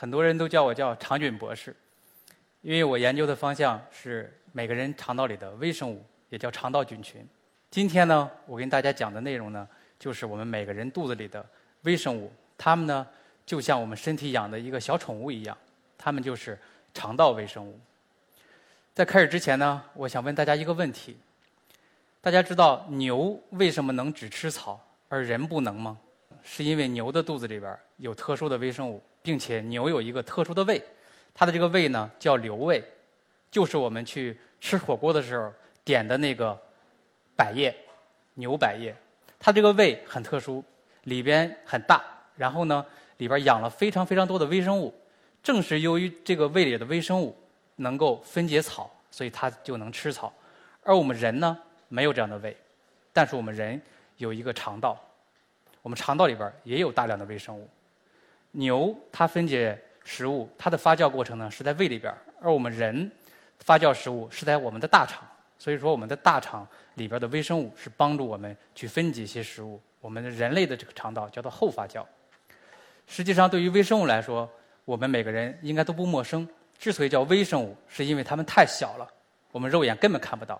很多人都叫我叫肠菌博士，因为我研究的方向是每个人肠道里的微生物，也叫肠道菌群。今天呢，我跟大家讲的内容呢，就是我们每个人肚子里的微生物，它们呢就像我们身体养的一个小宠物一样，它们就是肠道微生物。在开始之前呢，我想问大家一个问题：大家知道牛为什么能只吃草，而人不能吗？是因为牛的肚子里边有特殊的微生物。并且牛有一个特殊的胃，它的这个胃呢叫瘤胃，就是我们去吃火锅的时候点的那个百叶牛百叶。它这个胃很特殊，里边很大，然后呢里边养了非常非常多的微生物。正是由于这个胃里的微生物能够分解草，所以它就能吃草。而我们人呢没有这样的胃，但是我们人有一个肠道，我们肠道里边也有大量的微生物。牛它分解食物，它的发酵过程呢是在胃里边而我们人发酵食物是在我们的大肠。所以说，我们的大肠里边的微生物是帮助我们去分解一些食物。我们人类的这个肠道叫做后发酵。实际上，对于微生物来说，我们每个人应该都不陌生。之所以叫微生物，是因为它们太小了，我们肉眼根本看不到，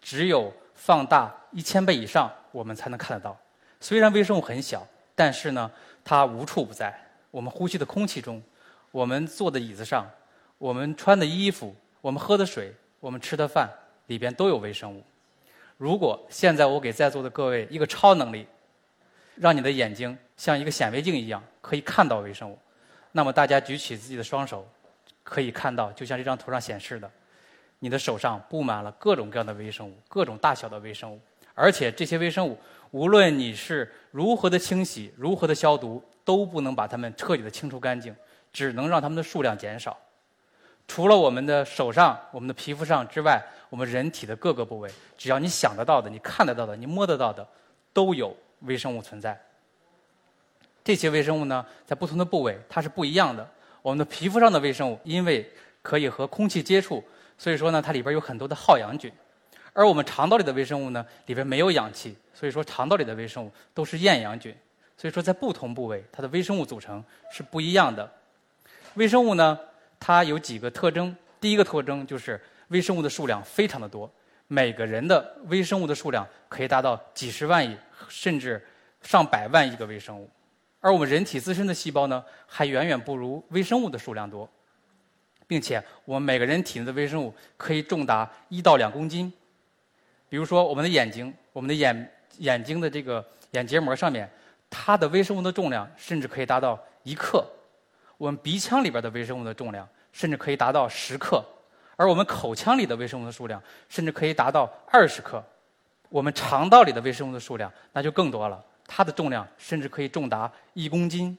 只有放大一千倍以上，我们才能看得到。虽然微生物很小，但是呢，它无处不在。我们呼吸的空气中，我们坐的椅子上，我们穿的衣服，我们喝的水，我们吃的饭，里边都有微生物。如果现在我给在座的各位一个超能力，让你的眼睛像一个显微镜一样可以看到微生物，那么大家举起自己的双手，可以看到，就像这张图上显示的，你的手上布满了各种各样的微生物，各种大小的微生物，而且这些微生物，无论你是如何的清洗，如何的消毒。都不能把它们彻底的清除干净，只能让它们的数量减少。除了我们的手上、我们的皮肤上之外，我们人体的各个部位，只要你想得到的、你看得到的、你摸得到的，都有微生物存在。这些微生物呢，在不同的部位它是不一样的。我们的皮肤上的微生物，因为可以和空气接触，所以说呢，它里边有很多的好氧菌。而我们肠道里的微生物呢，里边没有氧气，所以说肠道里的微生物都是厌氧菌。所以说，在不同部位，它的微生物组成是不一样的。微生物呢，它有几个特征。第一个特征就是微生物的数量非常的多，每个人的微生物的数量可以达到几十万亿，甚至上百万亿个微生物。而我们人体自身的细胞呢，还远远不如微生物的数量多，并且我们每个人体内的微生物可以重达一到两公斤。比如说，我们的眼睛，我们的眼眼睛的这个眼结膜上面。它的微生物的重量甚至可以达到一克，我们鼻腔里边的微生物的重量甚至可以达到十克，而我们口腔里的微生物的数量甚至可以达到二十克，我们肠道里的微生物的数量那就更多了，它的重量甚至可以重达一公斤。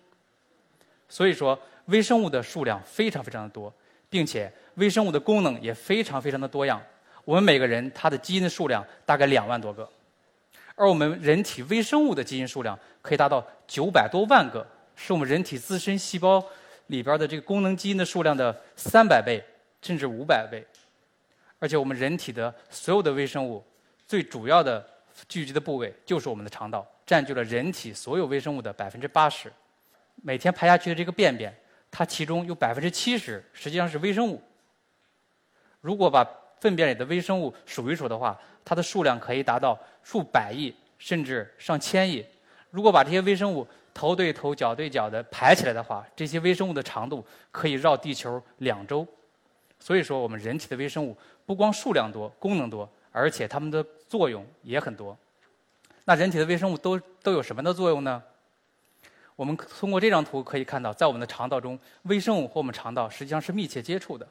所以说，微生物的数量非常非常的多，并且微生物的功能也非常非常的多样。我们每个人他的基因的数量大概两万多个。而我们人体微生物的基因数量可以达到九百多万个，是我们人体自身细胞里边的这个功能基因的数量的三百倍甚至五百倍。而且我们人体的所有的微生物最主要的聚集的部位就是我们的肠道，占据了人体所有微生物的百分之八十。每天排下去的这个便便，它其中有百分之七十实际上是微生物。如果把粪便里的微生物数一数的话，它的数量可以达到数百亿，甚至上千亿。如果把这些微生物头对头、脚对脚的排起来的话，这些微生物的长度可以绕地球两周。所以说，我们人体的微生物不光数量多、功能多，而且它们的作用也很多。那人体的微生物都都有什么的作用呢？我们通过这张图可以看到，在我们的肠道中，微生物和我们肠道实际上是密切接触的。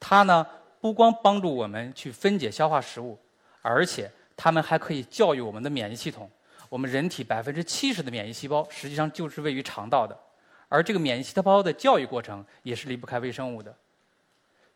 它呢，不光帮助我们去分解、消化食物。而且，它们还可以教育我们的免疫系统。我们人体百分之七十的免疫细胞实际上就是位于肠道的，而这个免疫细胞的教育过程也是离不开微生物的，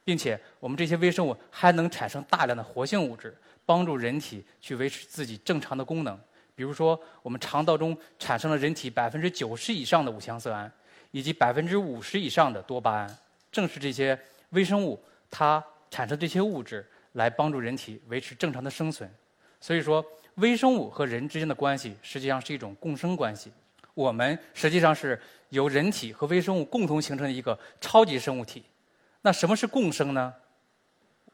并且我们这些微生物还能产生大量的活性物质，帮助人体去维持自己正常的功能。比如说，我们肠道中产生了人体百分之九十以上的五羟色胺，以及百分之五十以上的多巴胺，正是这些微生物它产生这些物质来帮助人体维持正常的生存。所以说，微生物和人之间的关系实际上是一种共生关系。我们实际上是由人体和微生物共同形成的一个超级生物体。那什么是共生呢？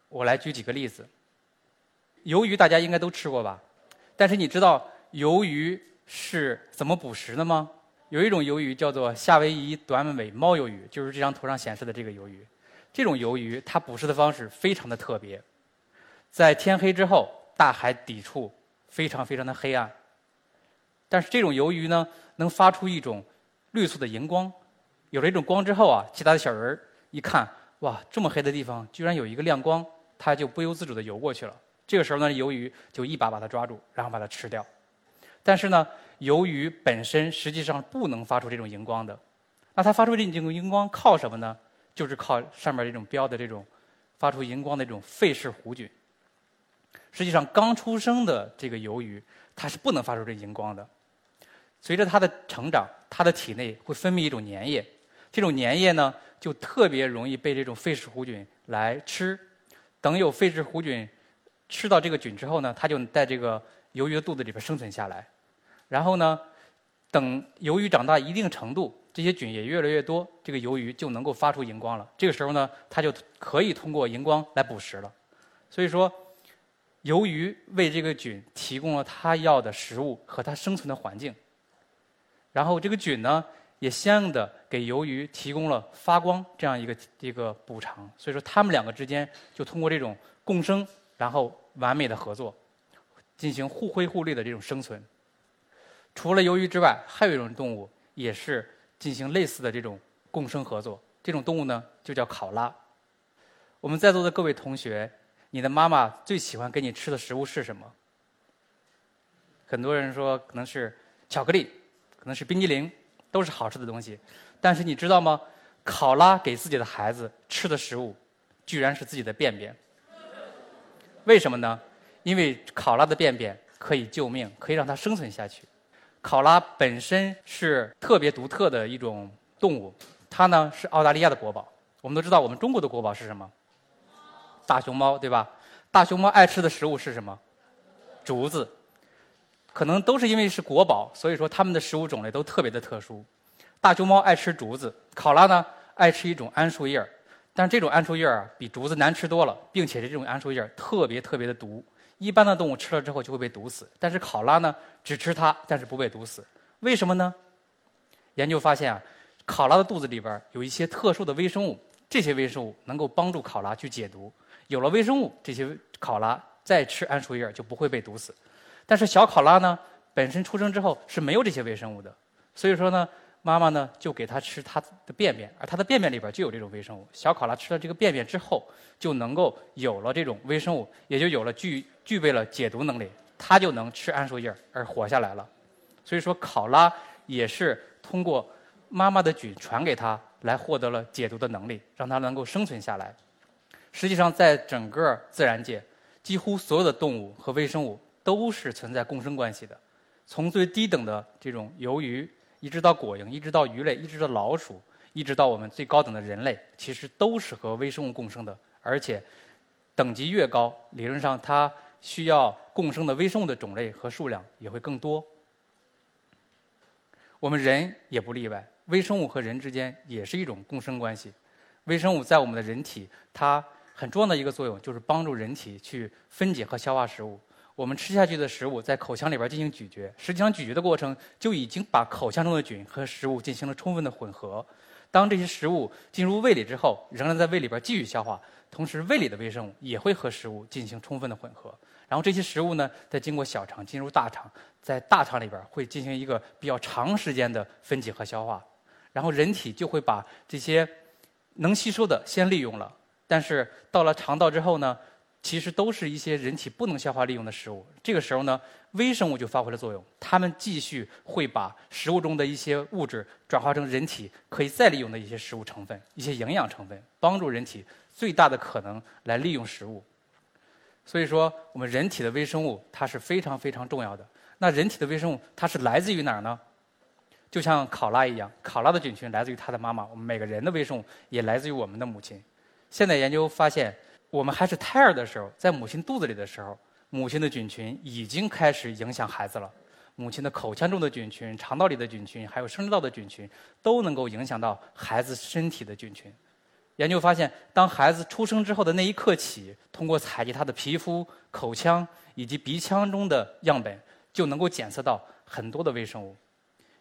我来举几个例子。鱿鱼大家应该都吃过吧？但是你知道？鱿鱼是怎么捕食的吗？有一种鱿鱼叫做夏威夷短尾猫鱿鱼，就是这张图上显示的这个鱿鱼。这种鱿鱼它捕食的方式非常的特别，在天黑之后，大海底处非常非常的黑暗，但是这种鱿鱼呢，能发出一种绿色的荧光。有了这种光之后啊，其他的小人儿一看，哇，这么黑的地方居然有一个亮光，它就不由自主的游过去了。这个时候呢，鱿鱼就一把把它抓住，然后把它吃掉。但是呢，由于本身实际上不能发出这种荧光的，那它发出这种荧光靠什么呢？就是靠上面这种标的这种发出荧光的这种费氏弧菌。实际上，刚出生的这个鱿鱼，它是不能发出这荧光的。随着它的成长，它的体内会分泌一种粘液，这种粘液呢，就特别容易被这种费氏弧菌来吃。等有费氏弧菌吃到这个菌之后呢，它就在这个。鱿鱼的肚子里边生存下来，然后呢，等鱿鱼长大一定程度，这些菌也越来越多，这个鱿鱼就能够发出荧光了。这个时候呢，它就可以通过荧光来捕食了。所以说，鱿鱼为这个菌提供了它要的食物和它生存的环境，然后这个菌呢，也相应的给鱿鱼提供了发光这样一个一个补偿。所以说，它们两个之间就通过这种共生，然后完美的合作。进行互惠互利的这种生存。除了鱿鱼之外，还有一种动物也是进行类似的这种共生合作。这种动物呢，就叫考拉。我们在座的各位同学，你的妈妈最喜欢给你吃的食物是什么？很多人说可能是巧克力，可能是冰激凌，都是好吃的东西。但是你知道吗？考拉给自己的孩子吃的食物，居然是自己的便便。为什么呢？因为考拉的便便可以救命，可以让它生存下去。考拉本身是特别独特的一种动物，它呢是澳大利亚的国宝。我们都知道，我们中国的国宝是什么？大熊猫，对吧？大熊猫爱吃的食物是什么？竹子。可能都是因为是国宝，所以说它们的食物种类都特别的特殊。大熊猫爱吃竹子，考拉呢爱吃一种桉树叶儿，但是这种桉树叶儿啊比竹子难吃多了，并且是这种桉树叶儿特别特别的毒。一般的动物吃了之后就会被毒死，但是考拉呢只吃它，但是不被毒死。为什么呢？研究发现啊，考拉的肚子里边有一些特殊的微生物，这些微生物能够帮助考拉去解毒。有了微生物，这些考拉再吃桉树叶就不会被毒死。但是小考拉呢，本身出生之后是没有这些微生物的，所以说呢。妈妈呢，就给它吃它的便便，而它的便便里边就有这种微生物。小考拉吃了这个便便之后，就能够有了这种微生物，也就有了具具备了解毒能力，它就能吃桉树叶而活下来了。所以说，考拉也是通过妈妈的菌传给它，来获得了解毒的能力，让它能够生存下来。实际上，在整个自然界，几乎所有的动物和微生物都是存在共生关系的，从最低等的这种鱿鱼。一直到果蝇，一直到鱼类，一直到老鼠，一直到我们最高等的人类，其实都是和微生物共生的。而且，等级越高，理论上它需要共生的微生物的种类和数量也会更多。我们人也不例外，微生物和人之间也是一种共生关系。微生物在我们的人体，它很重要的一个作用就是帮助人体去分解和消化食物。我们吃下去的食物在口腔里边进行咀嚼，实际上咀嚼的过程就已经把口腔中的菌和食物进行了充分的混合。当这些食物进入胃里之后，仍然在胃里边继续消化，同时胃里的微生物也会和食物进行充分的混合。然后这些食物呢，再经过小肠进入大肠，在大肠里边会进行一个比较长时间的分解和消化。然后人体就会把这些能吸收的先利用了，但是到了肠道之后呢？其实都是一些人体不能消化利用的食物。这个时候呢，微生物就发挥了作用，它们继续会把食物中的一些物质转化成人体可以再利用的一些食物成分、一些营养成分，帮助人体最大的可能来利用食物。所以说，我们人体的微生物它是非常非常重要的。那人体的微生物它是来自于哪儿呢？就像考拉一样，考拉的菌群来自于它的妈妈。我们每个人的微生物也来自于我们的母亲。现在研究发现。我们还是胎儿的时候，在母亲肚子里的时候，母亲的菌群已经开始影响孩子了。母亲的口腔中的菌群、肠道里的菌群，还有生殖道的菌群，都能够影响到孩子身体的菌群。研究发现，当孩子出生之后的那一刻起，通过采集他的皮肤、口腔以及鼻腔中的样本，就能够检测到很多的微生物，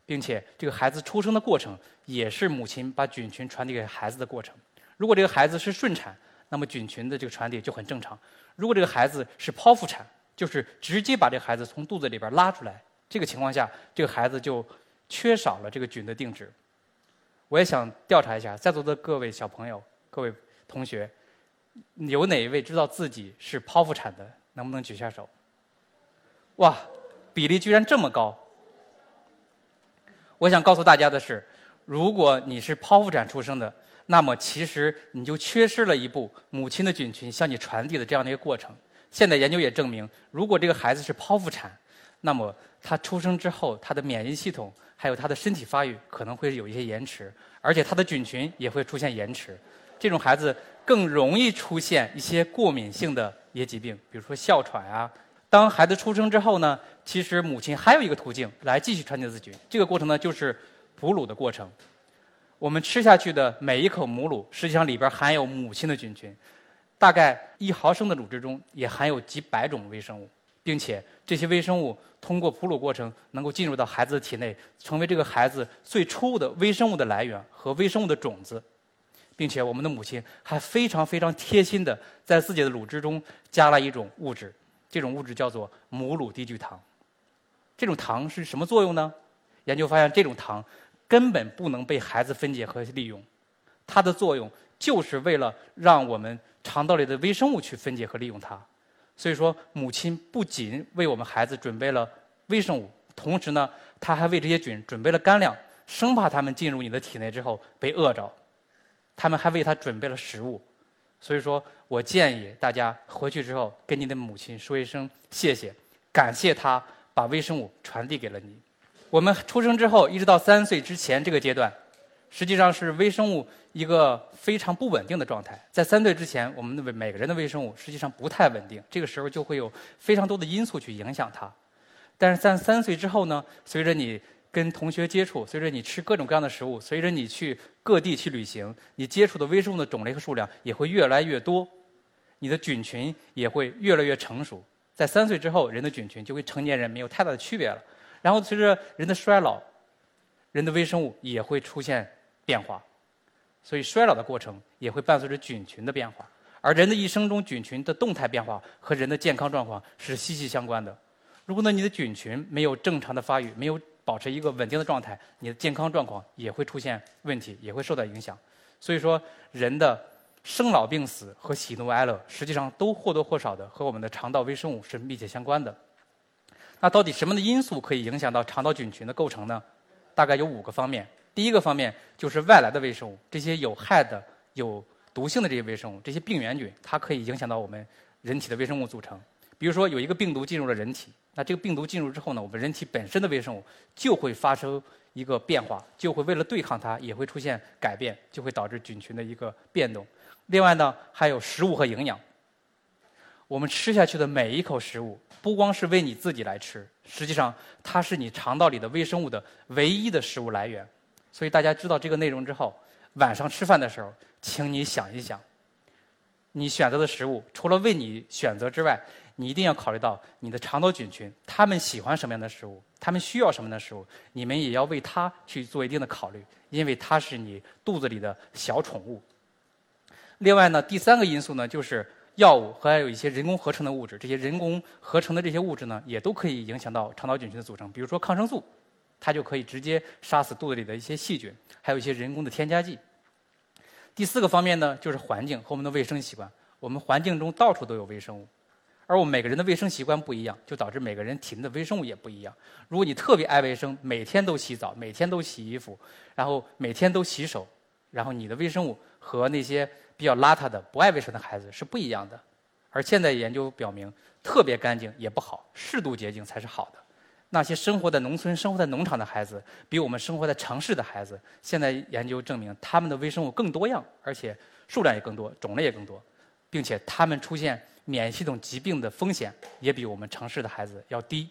并且这个孩子出生的过程也是母亲把菌群传递给孩子的过程。如果这个孩子是顺产，那么菌群的这个传递就很正常。如果这个孩子是剖腹产，就是直接把这个孩子从肚子里边拉出来，这个情况下，这个孩子就缺少了这个菌的定植。我也想调查一下，在座的各位小朋友、各位同学，有哪一位知道自己是剖腹产的？能不能举下手？哇，比例居然这么高！我想告诉大家的是，如果你是剖腹产出生的，那么其实你就缺失了一步母亲的菌群向你传递的这样的一个过程。现在研究也证明，如果这个孩子是剖腹产，那么他出生之后，他的免疫系统还有他的身体发育可能会有一些延迟，而且他的菌群也会出现延迟。这种孩子更容易出现一些过敏性的一些疾病，比如说哮喘啊。当孩子出生之后呢，其实母亲还有一个途径来继续传递自菌，这个过程呢就是哺乳的过程。我们吃下去的每一口母乳，实际上里边含有母亲的菌群，大概一毫升的乳汁中也含有几百种微生物，并且这些微生物通过哺乳过程能够进入到孩子的体内，成为这个孩子最初的微生物的来源和微生物的种子，并且我们的母亲还非常非常贴心的在自己的乳汁中加了一种物质，这种物质叫做母乳低聚糖。这种糖是什么作用呢？研究发现，这种糖。根本不能被孩子分解和利用，它的作用就是为了让我们肠道里的微生物去分解和利用它。所以说，母亲不仅为我们孩子准备了微生物，同时呢，她还为这些菌准备了干粮，生怕它们进入你的体内之后被饿着。他们还为他准备了食物。所以说我建议大家回去之后跟你的母亲说一声谢谢，感谢她把微生物传递给了你。我们出生之后，一直到三岁之前这个阶段，实际上是微生物一个非常不稳定的状态。在三岁之前，我们的每个人的微生物实际上不太稳定，这个时候就会有非常多的因素去影响它。但是在三岁之后呢，随着你跟同学接触，随着你吃各种各样的食物，随着你去各地去旅行，你接触的微生物的种类和数量也会越来越多，你的菌群也会越来越成熟。在三岁之后，人的菌群就跟成年人没有太大的区别了。然后随着人的衰老，人的微生物也会出现变化，所以衰老的过程也会伴随着菌群的变化。而人的一生中，菌群的动态变化和人的健康状况是息息相关的。如果呢你的菌群没有正常的发育，没有保持一个稳定的状态，你的健康状况也会出现问题，也会受到影响。所以说，人的生老病死和喜怒哀乐，实际上都或多或少的和我们的肠道微生物是密切相关的。那到底什么的因素可以影响到肠道菌群的构成呢？大概有五个方面。第一个方面就是外来的微生物，这些有害的、有毒性的这些微生物，这些病原菌，它可以影响到我们人体的微生物组成。比如说有一个病毒进入了人体，那这个病毒进入之后呢，我们人体本身的微生物就会发生一个变化，就会为了对抗它，也会出现改变，就会导致菌群的一个变动。另外呢，还有食物和营养。我们吃下去的每一口食物，不光是为你自己来吃，实际上它是你肠道里的微生物的唯一的食物来源。所以大家知道这个内容之后，晚上吃饭的时候，请你想一想，你选择的食物除了为你选择之外，你一定要考虑到你的肠道菌群，他们喜欢什么样的食物，他们需要什么样的食物，你们也要为它去做一定的考虑，因为它是你肚子里的小宠物。另外呢，第三个因素呢，就是。药物和还有一些人工合成的物质，这些人工合成的这些物质呢，也都可以影响到肠道菌群的组成。比如说抗生素，它就可以直接杀死肚子里的一些细菌，还有一些人工的添加剂。第四个方面呢，就是环境和我们的卫生习惯。我们环境中到处都有微生物，而我们每个人的卫生习惯不一样，就导致每个人体内的微生物也不一样。如果你特别爱卫生，每天都洗澡，每天都洗衣服，然后每天都洗手，然后你的微生物和那些比较邋遢的、不爱卫生的孩子是不一样的。而现在研究表明，特别干净也不好，适度洁净才是好的。那些生活在农村、生活在农场的孩子，比我们生活在城市的孩子，现在研究证明，他们的微生物更多样，而且数量也更多，种类也更多，并且他们出现免疫系统疾病的风险也比我们城市的孩子要低。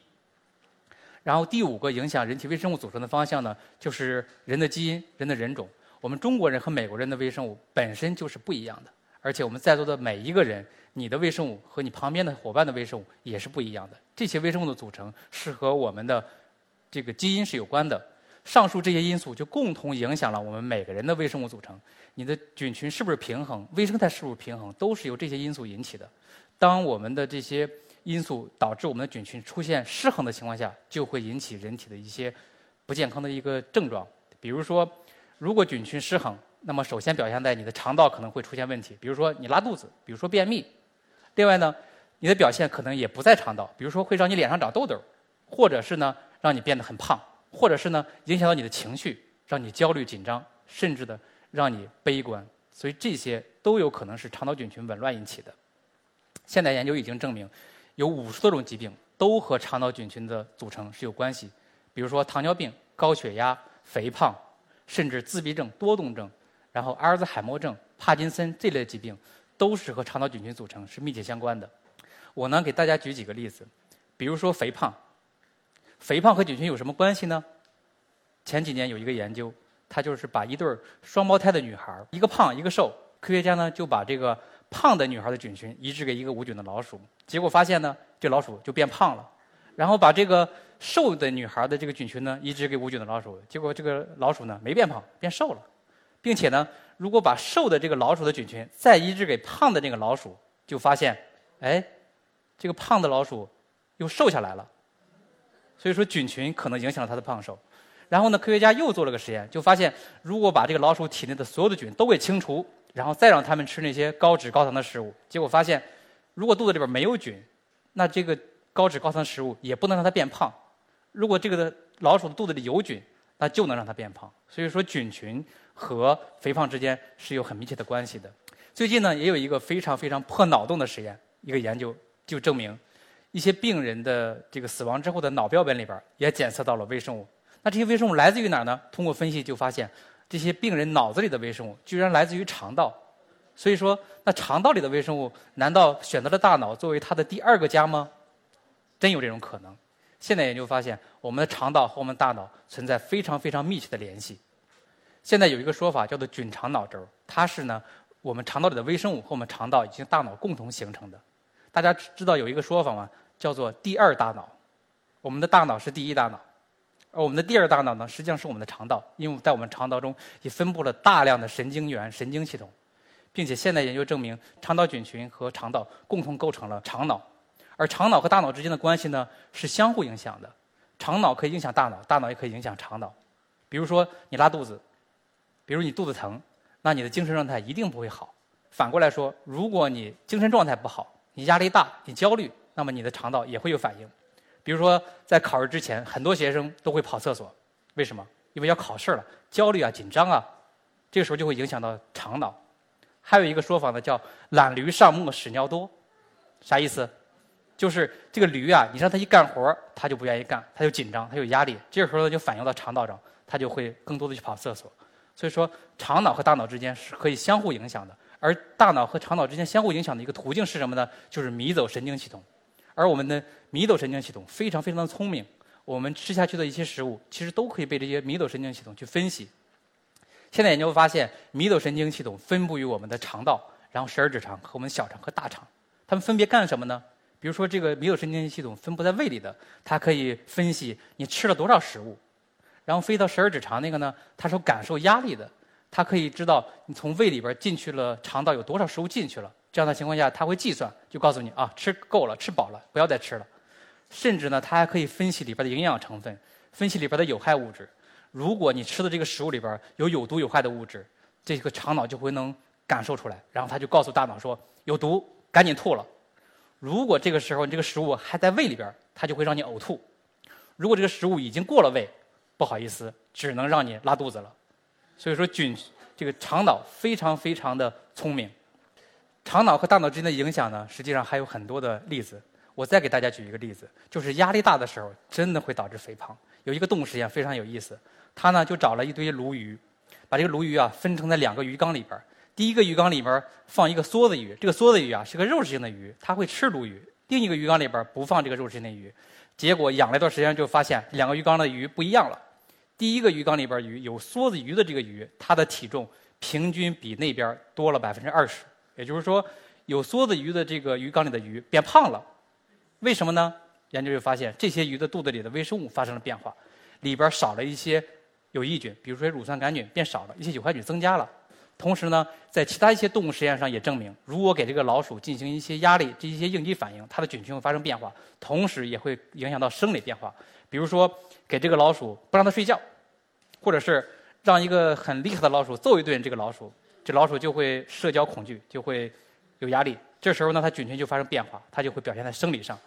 然后第五个影响人体微生物组成的方向呢，就是人的基因、人的人种。我们中国人和美国人的微生物本身就是不一样的，而且我们在座的每一个人。你的微生物和你旁边的伙伴的微生物也是不一样的。这些微生物的组成是和我们的这个基因是有关的。上述这些因素就共同影响了我们每个人的微生物组成。你的菌群是不是平衡，微生态是不是平衡，都是由这些因素引起的。当我们的这些因素导致我们的菌群出现失衡的情况下，就会引起人体的一些不健康的一个症状。比如说，如果菌群失衡，那么首先表现在你的肠道可能会出现问题，比如说你拉肚子，比如说便秘。另外呢，你的表现可能也不在肠道，比如说会让你脸上长痘痘，或者是呢让你变得很胖，或者是呢影响到你的情绪，让你焦虑紧张，甚至的让你悲观。所以这些都有可能是肠道菌群紊乱引起的。现代研究已经证明，有五十多种疾病都和肠道菌群的组成是有关系，比如说糖尿病、高血压、肥胖，甚至自闭症、多动症，然后阿尔兹海默症、帕金森这类疾病。都是和肠道菌群组成是密切相关的。我呢给大家举几个例子，比如说肥胖，肥胖和菌群有什么关系呢？前几年有一个研究，他就是把一对双胞胎的女孩，一个胖一个瘦，科学家呢就把这个胖的女孩的菌群移植给一个无菌的老鼠，结果发现呢这老鼠就变胖了，然后把这个瘦的女孩的这个菌群呢移植给无菌的老鼠，结果这个老鼠呢没变胖，变瘦了，并且呢。如果把瘦的这个老鼠的菌群再移植给胖的那个老鼠，就发现，哎，这个胖的老鼠又瘦下来了。所以说菌群可能影响了它的胖瘦。然后呢，科学家又做了个实验，就发现，如果把这个老鼠体内的所有的菌都给清除，然后再让它们吃那些高脂高糖的食物，结果发现，如果肚子里边没有菌，那这个高脂高糖食物也不能让它变胖。如果这个的老鼠的肚子里有菌，那就能让它变胖。所以说菌群。和肥胖之间是有很密切的关系的。最近呢，也有一个非常非常破脑洞的实验，一个研究就证明，一些病人的这个死亡之后的脑标本里边也检测到了微生物。那这些微生物来自于哪儿呢？通过分析就发现，这些病人脑子里的微生物居然来自于肠道。所以说，那肠道里的微生物难道选择了大脑作为它的第二个家吗？真有这种可能。现在研究发现，我们的肠道和我们大脑存在非常非常密切的联系。现在有一个说法叫做“菌肠脑轴”，它是呢我们肠道里的微生物和我们肠道以及大脑共同形成的。大家知道有一个说法吗？叫做“第二大脑”。我们的大脑是第一大脑，而我们的第二大脑呢，实际上是我们的肠道，因为在我们肠道中也分布了大量的神经元、神经系统，并且现在研究证明，肠道菌群和肠道共同构成了肠脑，而肠脑和大脑之间的关系呢是相互影响的。肠脑可以影响大脑，大脑也可以影响肠脑。比如说你拉肚子。比如你肚子疼，那你的精神状态一定不会好。反过来说，如果你精神状态不好，你压力大，你焦虑，那么你的肠道也会有反应。比如说在考试之前，很多学生都会跑厕所，为什么？因为要考试了，焦虑啊，紧张啊，这个时候就会影响到肠脑。还有一个说法呢，叫“懒驴上磨屎尿多”，啥意思？就是这个驴啊，你让它一干活，它就不愿意干，它就紧张，它有压力，这个时候呢就反映到肠道上，它就会更多的去跑厕所。所以说，肠脑和大脑之间是可以相互影响的，而大脑和肠脑之间相互影响的一个途径是什么呢？就是迷走神经系统。而我们的迷走神经系统非常非常的聪明，我们吃下去的一些食物，其实都可以被这些迷走神经系统去分析。现在研究发现，迷走神经系统分布于我们的肠道，然后十二指肠和我们小肠和大肠，它们分别干什么呢？比如说，这个迷走神经系统分布在胃里的，它可以分析你吃了多少食物。然后飞到十二指肠那个呢，它是感受压力的，它可以知道你从胃里边进去了肠道有多少食物进去了。这样的情况下，它会计算，就告诉你啊，吃够了，吃饱了，不要再吃了。甚至呢，它还可以分析里边的营养成分，分析里边的有害物质。如果你吃的这个食物里边有有毒有害的物质，这个肠脑就会能感受出来，然后它就告诉大脑说有毒，赶紧吐了。如果这个时候你这个食物还在胃里边，它就会让你呕吐；如果这个食物已经过了胃，不好意思，只能让你拉肚子了。所以说菌这个肠脑非常非常的聪明。肠脑和大脑之间的影响呢，实际上还有很多的例子。我再给大家举一个例子，就是压力大的时候，真的会导致肥胖。有一个动物实验非常有意思，他呢就找了一堆鲈鱼，把这个鲈鱼啊分成在两个鱼缸里边。第一个鱼缸里边放一个梭子鱼，这个梭子鱼啊是个肉食性的鱼，它会吃鲈鱼。另一个鱼缸里边不放这个肉食性的鱼。结果养了一段时间，就发现两个鱼缸的鱼不一样了。第一个鱼缸里边鱼有梭子鱼的这个鱼，它的体重平均比那边多了百分之二十。也就是说，有梭子鱼的这个鱼缸里的鱼变胖了。为什么呢？研究就发现，这些鱼的肚子里的微生物发生了变化，里边少了一些有益菌，比如说乳酸杆菌变少了，一些有害菌增加了。同时呢，在其他一些动物实验上也证明，如果给这个老鼠进行一些压力，这一些应激反应，它的菌群会发生变化，同时也会影响到生理变化。比如说，给这个老鼠不让它睡觉，或者是让一个很厉害的老鼠揍一顿这个老鼠，这老鼠就会社交恐惧，就会有压力。这时候呢，它菌群就发生变化，它就会表现在生理上。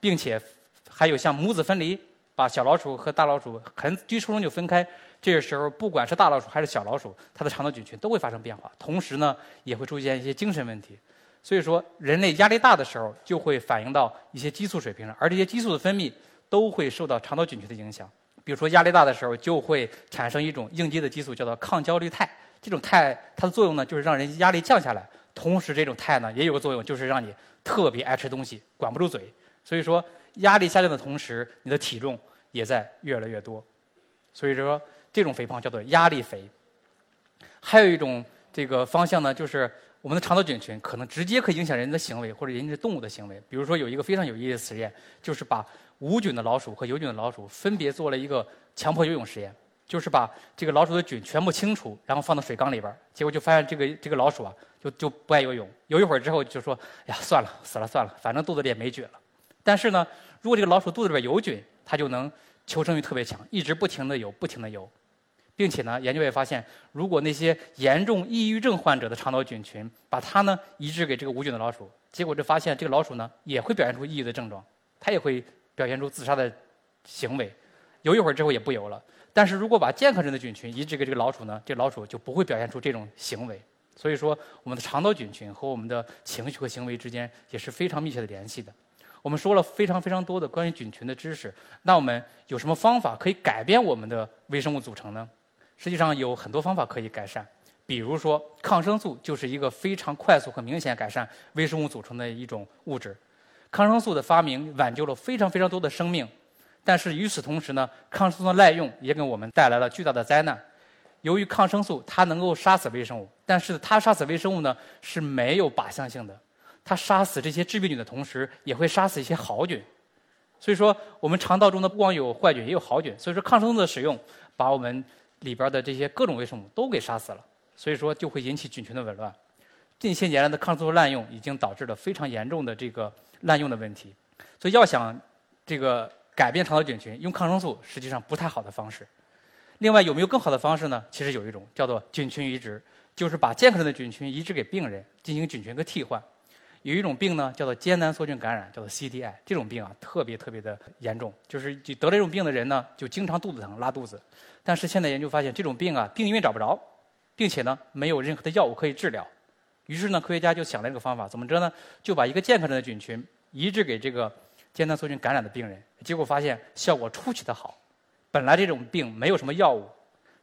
并且还有像母子分离，把小老鼠和大老鼠很最初中就分开。这个时候，不管是大老鼠还是小老鼠，它的肠道菌群都会发生变化，同时呢，也会出现一些精神问题。所以说，人类压力大的时候，就会反映到一些激素水平上，而这些激素的分泌都会受到肠道菌群的影响。比如说，压力大的时候，就会产生一种应激的激素，叫做抗焦虑肽。这种肽它的作用呢，就是让人压力降下来。同时，这种肽呢，也有个作用，就是让你特别爱吃东西，管不住嘴。所以说，压力下降的同时，你的体重也在越来越多。所以说，这种肥胖叫做压力肥。还有一种这个方向呢，就是我们的肠道菌群可能直接可以影响人的行为或者影响动物的行为。比如说，有一个非常有意思的实验，就是把无菌的老鼠和有菌的老鼠分别做了一个强迫游泳实验，就是把这个老鼠的菌全部清除，然后放到水缸里边结果就发现这个这个老鼠啊，就就不爱游泳，游一会儿之后就说：“呀，算了，死了算了，反正肚子里也没菌了。”但是呢，如果这个老鼠肚子里边有菌，它就能求生欲特别强，一直不停的游，不停的游，并且呢，研究也发现，如果那些严重抑郁症患者的肠道菌群，把它呢移植给这个无菌的老鼠，结果就发现这个老鼠呢也会表现出抑郁的症状，它也会表现出自杀的行为，游一会儿之后也不游了。但是如果把健康人的菌群移植给这个老鼠呢，这老鼠就不会表现出这种行为。所以说，我们的肠道菌群和我们的情绪和行为之间也是非常密切的联系的。我们说了非常非常多的关于菌群的知识，那我们有什么方法可以改变我们的微生物组成呢？实际上有很多方法可以改善，比如说抗生素就是一个非常快速和明显改善微生物组成的一种物质。抗生素的发明挽救了非常非常多的生命，但是与此同时呢，抗生素的滥用也给我们带来了巨大的灾难。由于抗生素它能够杀死微生物，但是它杀死微生物呢是没有靶向性的。它杀死这些致病菌的同时，也会杀死一些好菌。所以说，我们肠道中的不光有坏菌，也有好菌。所以说，抗生素的使用把我们里边的这些各种微生物都给杀死了。所以说，就会引起菌群的紊乱。近些年来的抗生素滥用已经导致了非常严重的这个滥用的问题。所以，要想这个改变肠道菌群，用抗生素实际上不太好的方式。另外，有没有更好的方式呢？其实有一种叫做菌群移植，就是把健康人的菌群移植给病人，进行菌群的替换。有一种病呢，叫做艰难梭菌感染，叫做 CDI。这种病啊，特别特别的严重，就是就得了这种病的人呢，就经常肚子疼、拉肚子。但是现在研究发现，这种病啊，病因找不着，并且呢，没有任何的药物可以治疗。于是呢，科学家就想了一个方法，怎么着呢？就把一个健康的菌群移植给这个艰难梭菌感染的病人，结果发现效果出奇的好。本来这种病没有什么药物，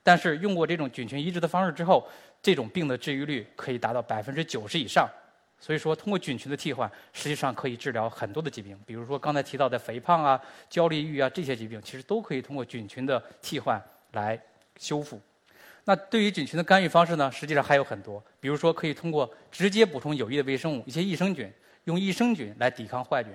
但是用过这种菌群移植的方式之后，这种病的治愈率可以达到百分之九十以上。所以说，通过菌群的替换，实际上可以治疗很多的疾病，比如说刚才提到的肥胖啊、焦虑、抑郁啊这些疾病，其实都可以通过菌群的替换来修复。那对于菌群的干预方式呢，实际上还有很多，比如说可以通过直接补充有益的微生物，一些益生菌，用益生菌来抵抗坏菌，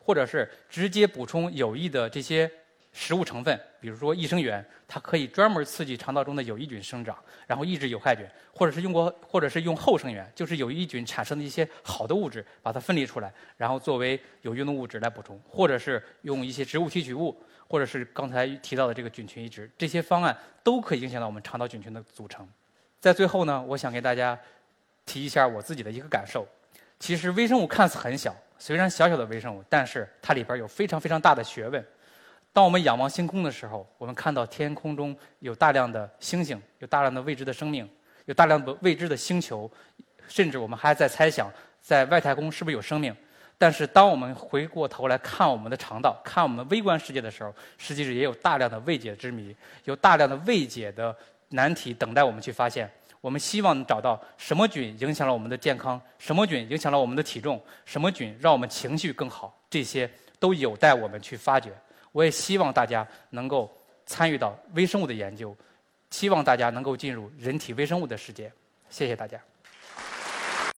或者是直接补充有益的这些。食物成分，比如说益生元，它可以专门刺激肠道中的有益菌生长，然后抑制有害菌；或者是用过，或者是用后生元，就是有益菌产生的一些好的物质，把它分离出来，然后作为有用的物质来补充；或者是用一些植物提取物，或者是刚才提到的这个菌群移植，这些方案都可以影响到我们肠道菌群的组成。在最后呢，我想给大家提一下我自己的一个感受。其实微生物看似很小，虽然小小的微生物，但是它里边有非常非常大的学问。当我们仰望星空的时候，我们看到天空中有大量的星星，有大量的未知的生命，有大量的未知的星球，甚至我们还在猜想，在外太空是不是有生命。但是，当我们回过头来看我们的肠道，看我们微观世界的时候，实际上也有大量的未解之谜，有大量的未解的难题等待我们去发现。我们希望找到什么菌影响了我们的健康，什么菌影响了我们的体重，什么菌让我们情绪更好，这些都有待我们去发掘。我也希望大家能够参与到微生物的研究，希望大家能够进入人体微生物的世界。谢谢大家。